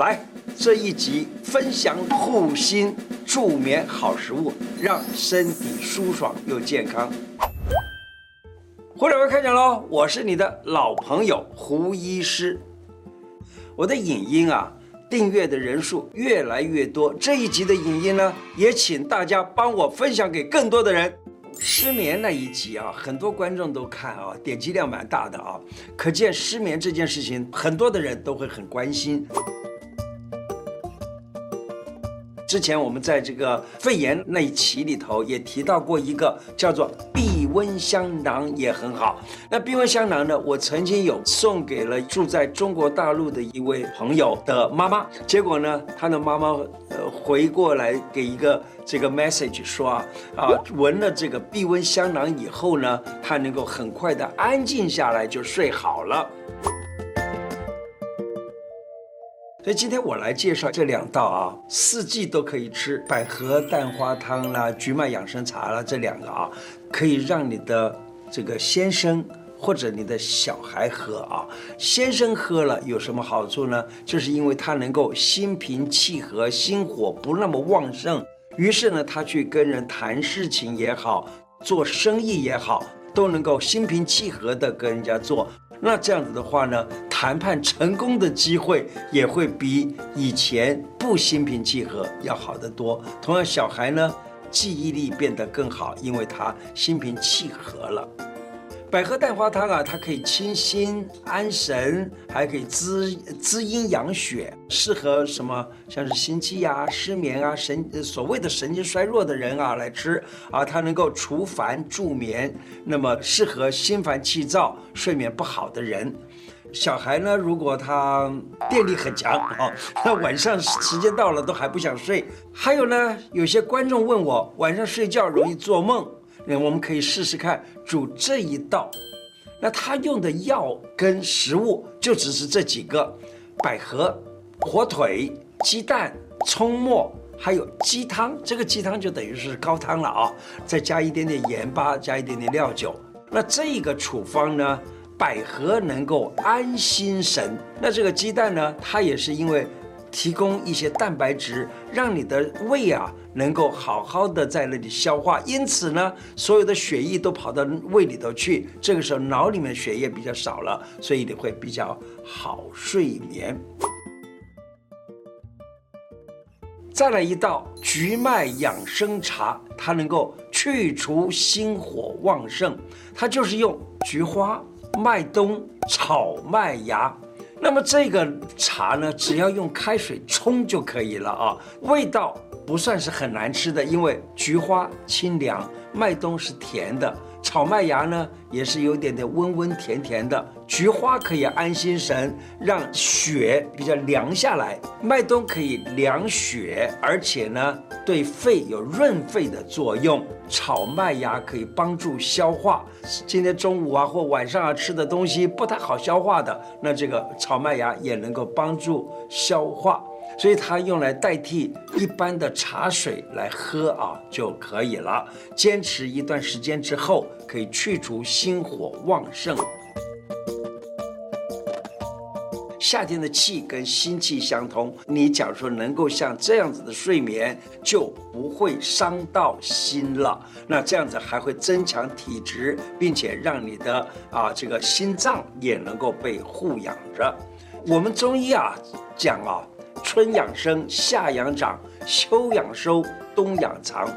来，这一集分享护心助眠好食物，让身体舒爽又健康。胡掌柜开讲喽！我是你的老朋友胡医师。我的影音啊，订阅的人数越来越多。这一集的影音呢，也请大家帮我分享给更多的人。失眠那一集啊，很多观众都看啊，点击量蛮大的啊，可见失眠这件事情，很多的人都会很关心。之前我们在这个肺炎那一期里头也提到过一个叫做避温香囊，也很好。那避温香囊呢，我曾经有送给了住在中国大陆的一位朋友的妈妈，结果呢，他的妈妈呃回过来给一个这个 message 说啊啊，闻了这个避温香囊以后呢，他能够很快的安静下来就睡好了。所以今天我来介绍这两道啊，四季都可以吃，百合蛋花汤啦、菊麦养生茶啦，这两个啊，可以让你的这个先生或者你的小孩喝啊。先生喝了有什么好处呢？就是因为他能够心平气和，心火不那么旺盛，于是呢，他去跟人谈事情也好，做生意也好，都能够心平气和的跟人家做。那这样子的话呢，谈判成功的机会也会比以前不心平气和要好得多。同样，小孩呢，记忆力变得更好，因为他心平气和了。百合蛋花汤啊，它可以清心安神，还可以滋滋阴养血，适合什么？像是心悸啊、失眠啊、神所谓的神经衰弱的人啊来吃啊，它能够除烦助眠，那么适合心烦气躁、睡眠不好的人。小孩呢，如果他电力很强啊，那晚上时间到了都还不想睡。还有呢，有些观众问我，晚上睡觉容易做梦。那我们可以试试看煮这一道，那他用的药跟食物就只是这几个：百合、火腿、鸡蛋、葱末，还有鸡汤。这个鸡汤就等于是高汤了啊！再加一点点盐巴，加一点点料酒。那这个处方呢，百合能够安心神，那这个鸡蛋呢，它也是因为。提供一些蛋白质，让你的胃啊能够好好的在那里消化，因此呢，所有的血液都跑到胃里头去，这个时候脑里面血液比较少了，所以你会比较好睡眠。再来一道菊麦养生茶，它能够去除心火旺盛，它就是用菊花、麦冬、炒麦芽。那么这个茶呢，只要用开水冲就可以了啊，味道不算是很难吃的，因为菊花清凉，麦冬是甜的，炒麦芽呢也是有点点温温甜甜的。菊花可以安心神，让血比较凉下来；麦冬可以凉血，而且呢对肺有润肺的作用。炒麦芽可以帮助消化。今天中午啊或晚上啊吃的东西不太好消化的，那这个炒麦芽也能够帮助消化。所以它用来代替一般的茶水来喝啊就可以了。坚持一段时间之后，可以去除心火旺盛。夏天的气跟心气相通，你假如说能够像这样子的睡眠，就不会伤到心了。那这样子还会增强体质，并且让你的啊这个心脏也能够被护养着。我们中医啊讲啊，春养生，夏养长，秋养收，冬养藏。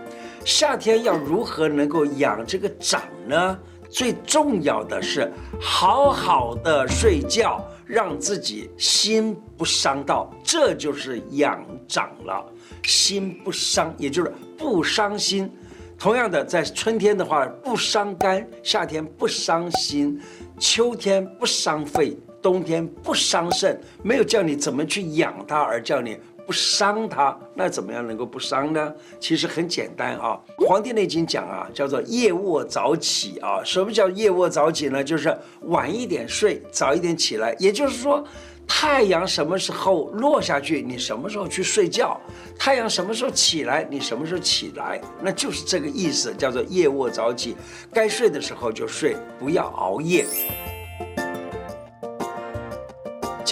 夏天要如何能够养这个长呢？最重要的是好好的睡觉。让自己心不伤到，这就是养长了。心不伤，也就是不伤心。同样的，在春天的话不伤肝，夏天不伤心，秋天不伤肺，冬天不伤肾。没有叫你怎么去养它，而叫你。不伤它，那怎么样能够不伤呢？其实很简单啊，《黄帝内经》讲啊，叫做夜卧早起啊。什么叫夜卧早起呢？就是晚一点睡，早一点起来。也就是说，太阳什么时候落下去，你什么时候去睡觉；太阳什么时候起来，你什么时候起来。那就是这个意思，叫做夜卧早起。该睡的时候就睡，不要熬夜。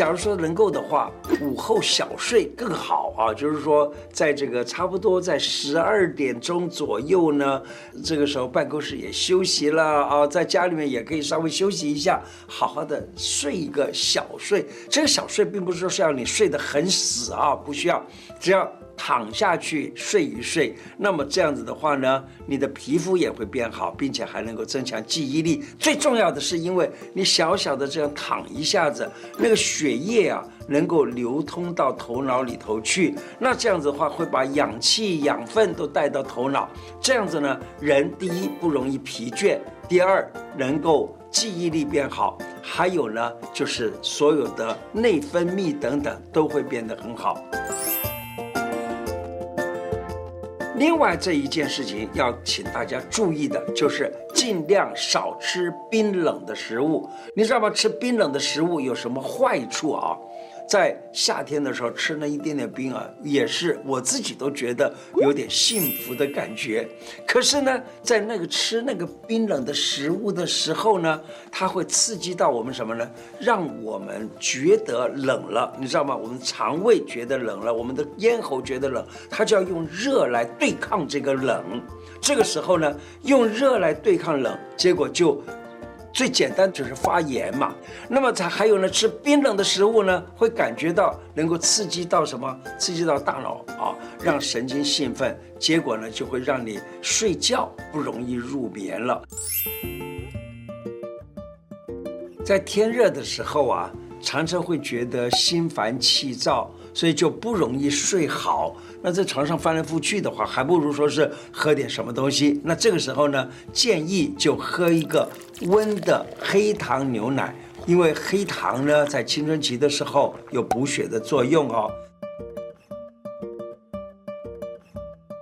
假如说能够的话，午后小睡更好啊。就是说，在这个差不多在十二点钟左右呢，这个时候办公室也休息了啊，在家里面也可以稍微休息一下，好好的睡一个小睡。这个小睡并不是说是要你睡得很死啊，不需要，只要。躺下去睡一睡，那么这样子的话呢，你的皮肤也会变好，并且还能够增强记忆力。最重要的是，因为你小小的这样躺一下子，那个血液啊能够流通到头脑里头去，那这样子的话会把氧气、养分都带到头脑。这样子呢，人第一不容易疲倦，第二能够记忆力变好，还有呢就是所有的内分泌等等都会变得很好。另外这一件事情要请大家注意的，就是尽量少吃冰冷的食物。你知道吗？吃冰冷的食物有什么坏处啊？在夏天的时候吃那一点点冰啊，也是我自己都觉得有点幸福的感觉。可是呢，在那个吃那个冰冷的食物的时候呢，它会刺激到我们什么呢？让我们觉得冷了，你知道吗？我们肠胃觉得冷了，我们的咽喉觉得冷，它就要用热来对抗这个冷。这个时候呢，用热来对抗冷，结果就。最简单就是发炎嘛，那么它还有呢，吃冰冷的食物呢，会感觉到能够刺激到什么？刺激到大脑啊，让神经兴奋，结果呢就会让你睡觉不容易入眠了。在天热的时候啊，常常会觉得心烦气躁。所以就不容易睡好。那在床上翻来覆去的话，还不如说是喝点什么东西。那这个时候呢，建议就喝一个温的黑糖牛奶，因为黑糖呢，在青春期的时候有补血的作用哦。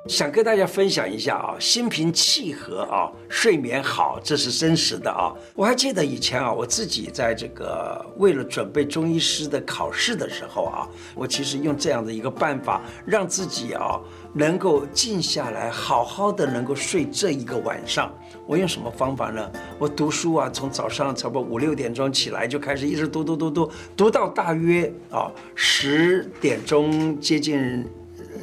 想跟大家分享一下啊，心平气和啊，睡眠好，这是真实的啊。我还记得以前啊，我自己在这个为了准备中医师的考试的时候啊，我其实用这样的一个办法，让自己啊能够静下来，好好的能够睡这一个晚上。我用什么方法呢？我读书啊，从早上差不多五六点钟起来就开始一直读读读读，读到大约啊十点钟接近。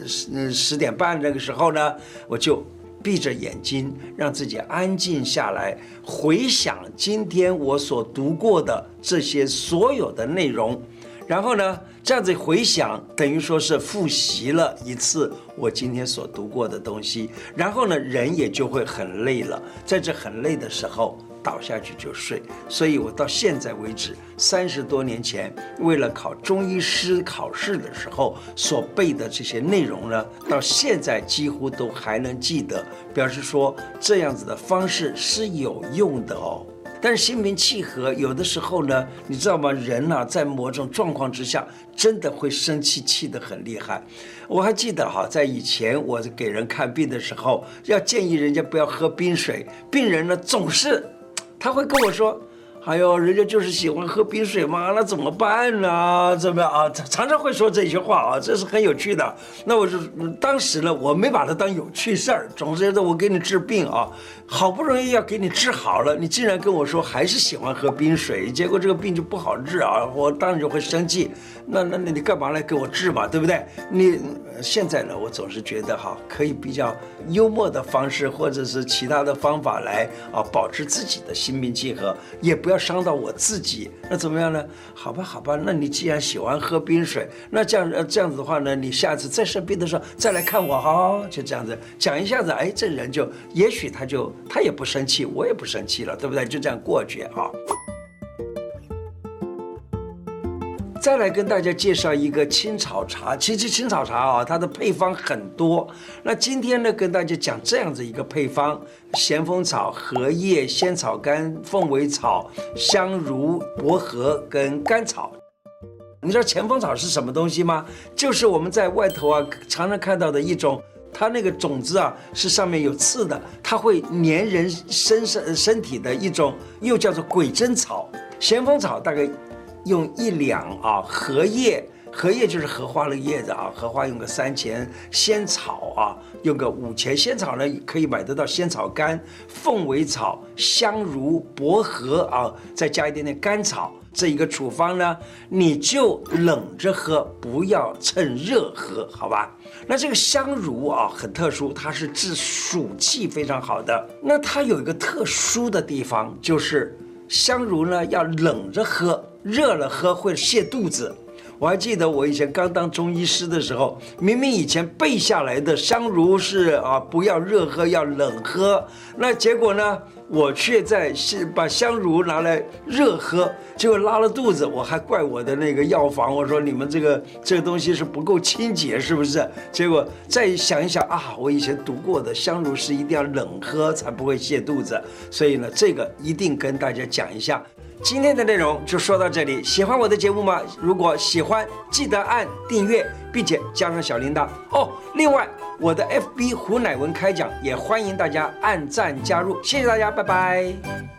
十十点半那个时候呢，我就闭着眼睛，让自己安静下来，回想今天我所读过的这些所有的内容，然后呢，这样子回想，等于说是复习了一次我今天所读过的东西，然后呢，人也就会很累了，在这很累的时候。倒下去就睡，所以我到现在为止，三十多年前为了考中医师考试的时候所背的这些内容呢，到现在几乎都还能记得，表示说这样子的方式是有用的哦。但是心平气和，有的时候呢，你知道吗？人呢，在某种状况之下，真的会生气，气得很厉害。我还记得哈，在以前我给人看病的时候，要建议人家不要喝冰水，病人呢总是。他会跟我说：“哎呦，人家就是喜欢喝冰水嘛，那怎么办呢？怎么样啊？”常常会说这些话啊，这是很有趣的。那我就当时呢，我没把它当有趣事儿，总觉得我给你治病啊。好不容易要给你治好了，你竟然跟我说还是喜欢喝冰水，结果这个病就不好治啊！我当然就会生气。那那那你干嘛来给我治嘛？对不对？你现在呢，我总是觉得哈，可以比较幽默的方式，或者是其他的方法来啊，保持自己的心平气和，也不要伤到我自己。那怎么样呢？好吧，好吧，那你既然喜欢喝冰水，那这样这样子的话呢，你下次再生病的时候再来看我哈，就这样子讲一下子，哎，这人就也许他就。他也不生气，我也不生气了，对不对？就这样过去啊。再来跟大家介绍一个青草茶，其实青草茶啊，它的配方很多。那今天呢，跟大家讲这样子一个配方：咸丰草、荷叶、仙草干、凤尾草、香茹、薄荷跟甘草。你知道咸丰草是什么东西吗？就是我们在外头啊常常看到的一种。它那个种子啊，是上面有刺的，它会粘人身身身体的一种，又叫做鬼针草。咸丰草大概用一两啊，荷叶荷叶就是荷花的叶子啊，荷花用个三钱，仙草啊用个五钱，仙草呢可以买得到仙草干，凤尾草、香茹、薄荷啊，再加一点点甘草。这一个处方呢，你就冷着喝，不要趁热喝，好吧？那这个香茹啊，很特殊，它是治暑气非常好的。那它有一个特殊的地方，就是香茹呢要冷着喝，热了喝会泻肚子。我还记得我以前刚当中医师的时候，明明以前背下来的香茹是啊，不要热喝，要冷喝。那结果呢，我却在是把香茹拿来热喝，结果拉了肚子。我还怪我的那个药房，我说你们这个这个东西是不够清洁，是不是？结果再想一想啊，我以前读过的香茹是一定要冷喝才不会泻肚子，所以呢，这个一定跟大家讲一下。今天的内容就说到这里，喜欢我的节目吗？如果喜欢，记得按订阅，并且加上小铃铛哦。另外，我的 FB 胡乃文开讲也欢迎大家按赞加入，谢谢大家，拜拜。